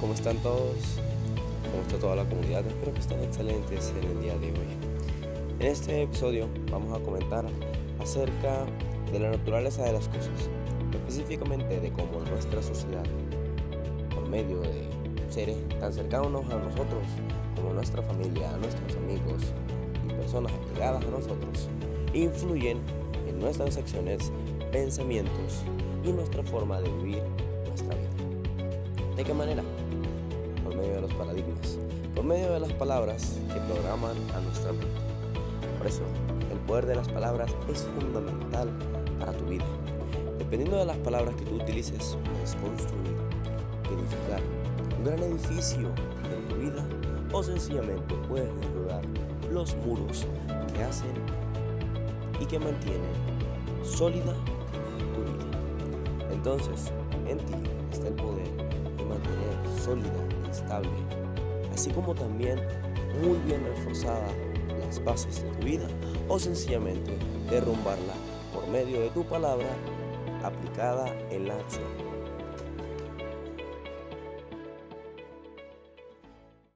¿cómo están todos? ¿Cómo está toda la comunidad? Espero que estén excelentes en el día de hoy. En este episodio vamos a comentar acerca de la naturaleza de las cosas, específicamente de cómo nuestra sociedad, por medio de seres tan cercanos a nosotros como nuestra familia, nuestros amigos y personas allegadas a nosotros, influyen en nuestras acciones, pensamientos y nuestra forma de vivir nuestra vida. ¿De qué manera? Por medio de los paradigmas, por medio de las palabras que programan a nuestra mente. Por eso, el poder de las palabras es fundamental para tu vida. Dependiendo de las palabras que tú utilices, puedes construir, edificar un gran edificio en tu vida o sencillamente puedes derribar los muros que hacen y que mantienen sólida tu vida. Entonces, en ti está el poder mantener sólida y estable, así como también muy bien reforzada las bases de tu vida o sencillamente derrumbarla por medio de tu palabra aplicada en la acción.